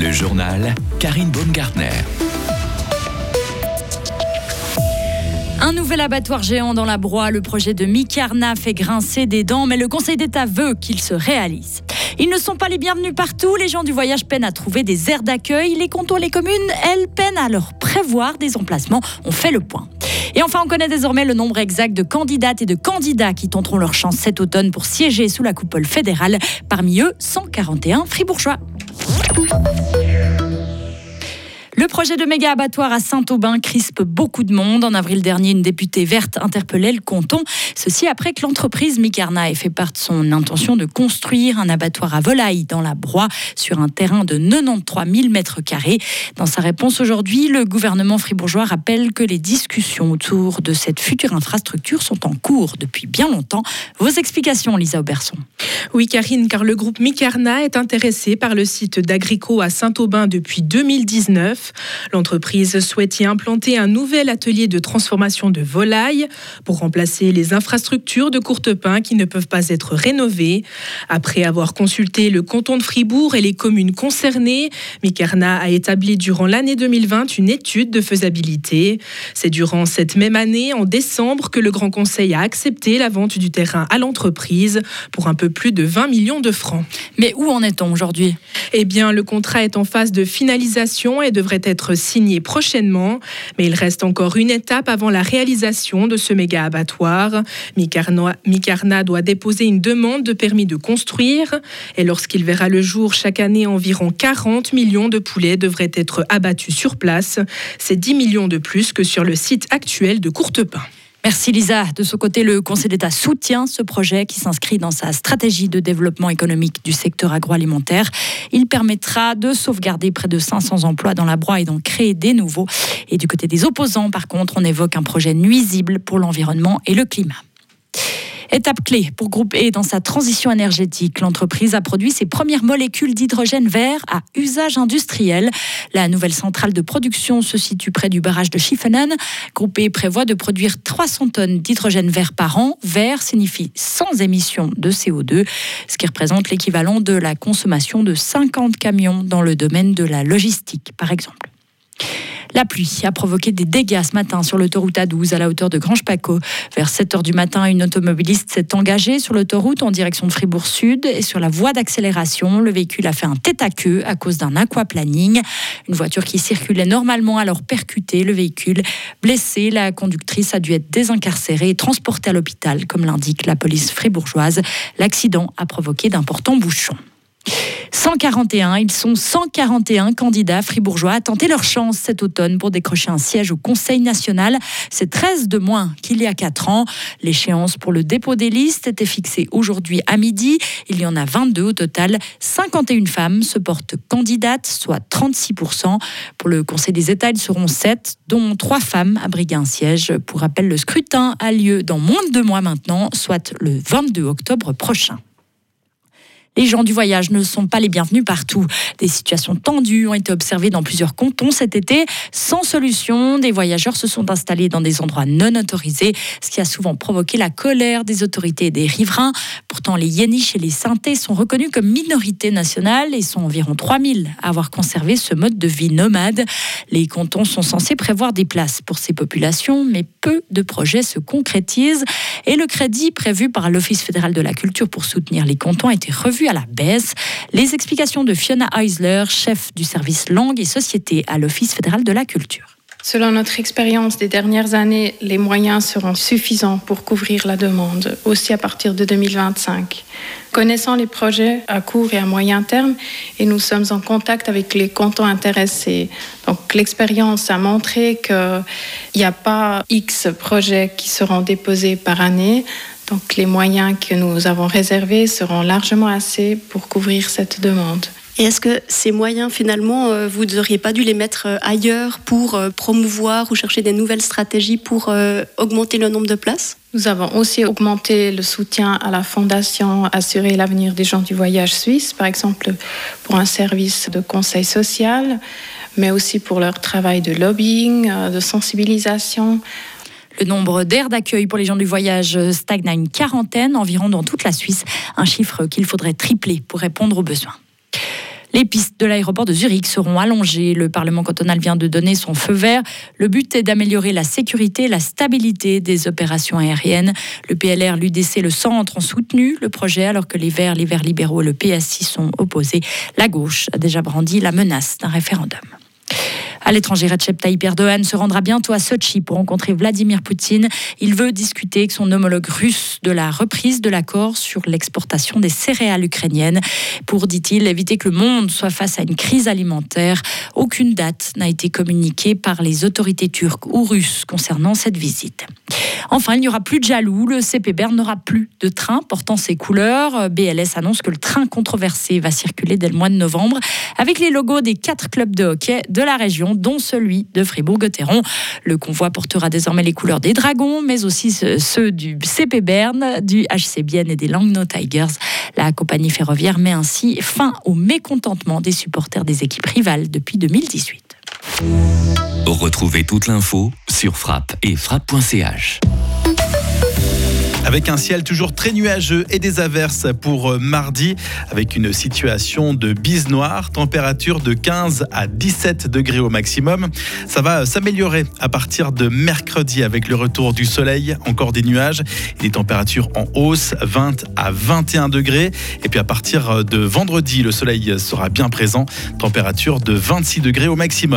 Le journal Karine Baumgartner. Un nouvel abattoir géant dans la broie, le projet de Micarna fait grincer des dents, mais le Conseil d'État veut qu'il se réalise. Ils ne sont pas les bienvenus partout, les gens du voyage peinent à trouver des aires d'accueil, les cantons les communes, elles peinent à leur prévoir des emplacements. On fait le point. Et enfin, on connaît désormais le nombre exact de candidates et de candidats qui tenteront leur chance cet automne pour siéger sous la coupole fédérale. Parmi eux, 141 fribourgeois. Le projet de méga abattoir à Saint-Aubin crispe beaucoup de monde. En avril dernier, une députée verte interpellait le canton. Ceci après que l'entreprise Micarna ait fait part de son intention de construire un abattoir à volailles dans la Broye sur un terrain de 93 000 mètres carrés. Dans sa réponse aujourd'hui, le gouvernement fribourgeois rappelle que les discussions autour de cette future infrastructure sont en cours depuis bien longtemps. Vos explications, Lisa Auberson. Oui, Karine, car le groupe Micarna est intéressé par le site d'Agrico à Saint-Aubin depuis 2019. L'entreprise souhaite y implanter un nouvel atelier de transformation de volailles pour remplacer les infrastructures de Courtepin qui ne peuvent pas être rénovées. Après avoir consulté le canton de Fribourg et les communes concernées, Micarna a établi durant l'année 2020 une étude de faisabilité. C'est durant cette même année, en décembre, que le Grand Conseil a accepté la vente du terrain à l'entreprise pour un peu plus de 20 millions de francs. Mais où en est-on aujourd'hui? Eh bien, le contrat est en phase de finalisation et devrait être signé prochainement, mais il reste encore une étape avant la réalisation de ce méga abattoir. Micarna doit déposer une demande de permis de construire et lorsqu'il verra le jour chaque année, environ 40 millions de poulets devraient être abattus sur place. C'est 10 millions de plus que sur le site actuel de Courtepin. Merci Lisa. De ce côté, le Conseil d'État soutient ce projet qui s'inscrit dans sa stratégie de développement économique du secteur agroalimentaire. Il permettra de sauvegarder près de 500 emplois dans la broie et d'en créer des nouveaux. Et du côté des opposants, par contre, on évoque un projet nuisible pour l'environnement et le climat. Étape clé pour Groupe E dans sa transition énergétique. L'entreprise a produit ses premières molécules d'hydrogène vert à usage industriel. La nouvelle centrale de production se situe près du barrage de Schiffenen. Groupe E prévoit de produire 300 tonnes d'hydrogène vert par an. Vert signifie sans émission de CO2, ce qui représente l'équivalent de la consommation de 50 camions dans le domaine de la logistique, par exemple. La pluie a provoqué des dégâts ce matin sur l'autoroute A12 à la hauteur de Grange-Paco. Vers 7 h du matin, une automobiliste s'est engagée sur l'autoroute en direction de Fribourg-Sud et sur la voie d'accélération, le véhicule a fait un tête à queue à cause d'un aquaplaning. Une voiture qui circulait normalement a alors percuté le véhicule. Blessée, la conductrice a dû être désincarcérée et transportée à l'hôpital, comme l'indique la police fribourgeoise. L'accident a provoqué d'importants bouchons. 141, ils sont 141 candidats fribourgeois à tenter leur chance cet automne pour décrocher un siège au Conseil national. C'est 13 de moins qu'il y a 4 ans. L'échéance pour le dépôt des listes était fixée aujourd'hui à midi. Il y en a 22 au total. 51 femmes se portent candidates, soit 36%. Pour le Conseil des États, ils seront 7, dont 3 femmes à briguer un siège. Pour rappel, le scrutin a lieu dans moins de deux mois maintenant, soit le 22 octobre prochain. Les gens du voyage ne sont pas les bienvenus partout. Des situations tendues ont été observées dans plusieurs cantons cet été. Sans solution, des voyageurs se sont installés dans des endroits non autorisés, ce qui a souvent provoqué la colère des autorités et des riverains. Pourtant, les Yéniches et les Synthés sont reconnus comme minorité nationale et sont environ 3000 à avoir conservé ce mode de vie nomade. Les cantons sont censés prévoir des places pour ces populations, mais peu de projets se concrétisent et le crédit prévu par l'Office fédéral de la culture pour soutenir les cantons a été revu à la baisse. Les explications de Fiona Eisler, chef du service langue et société à l'Office fédéral de la culture. Selon notre expérience des dernières années, les moyens seront suffisants pour couvrir la demande, aussi à partir de 2025. Connaissant les projets à court et à moyen terme, et nous sommes en contact avec les cantons intéressés. Donc l'expérience a montré qu'il n'y a pas X projets qui seront déposés par année. Donc les moyens que nous avons réservés seront largement assez pour couvrir cette demande. Et est-ce que ces moyens, finalement, euh, vous n'auriez pas dû les mettre euh, ailleurs pour euh, promouvoir ou chercher des nouvelles stratégies pour augmenter le nombre de places? Nous avons aussi augmenté le soutien à la Fondation Assurer l'avenir des gens du voyage suisse, par exemple pour un service de conseil social, mais aussi pour leur travail de lobbying, de sensibilisation. Le nombre d'aires d'accueil pour les gens du voyage stagne à une quarantaine environ dans toute la Suisse, un chiffre qu'il faudrait tripler pour répondre aux besoins. Les pistes de l'aéroport de Zurich seront allongées. Le Parlement cantonal vient de donner son feu vert. Le but est d'améliorer la sécurité et la stabilité des opérations aériennes. Le PLR, l'UDC le Centre ont soutenu le projet alors que les Verts, les Verts libéraux et le PSI sont opposés. La gauche a déjà brandi la menace d'un référendum. À l'étranger, Recep Tayyip Erdogan se rendra bientôt à Sochi pour rencontrer Vladimir Poutine. Il veut discuter avec son homologue russe de la reprise de l'accord sur l'exportation des céréales ukrainiennes pour, dit-il, éviter que le monde soit face à une crise alimentaire. Aucune date n'a été communiquée par les autorités turques ou russes concernant cette visite. Enfin, il n'y aura plus de jaloux. Le CP Berne n'aura plus de train portant ses couleurs. BLS annonce que le train controversé va circuler dès le mois de novembre avec les logos des quatre clubs de hockey de la région dont celui de Fribourg-Gotteron. Le convoi portera désormais les couleurs des Dragons, mais aussi ceux du CP Berne, du HC Bienne et des Langnau Tigers. La compagnie ferroviaire met ainsi fin au mécontentement des supporters des équipes rivales depuis 2018. Retrouvez toute l'info sur frappe et frappe.ch. Avec un ciel toujours très nuageux et des averses pour euh, mardi, avec une situation de bise noire, température de 15 à 17 degrés au maximum. Ça va s'améliorer à partir de mercredi avec le retour du soleil, encore des nuages, et des températures en hausse, 20 à 21 degrés. Et puis à partir de vendredi, le soleil sera bien présent, température de 26 degrés au maximum.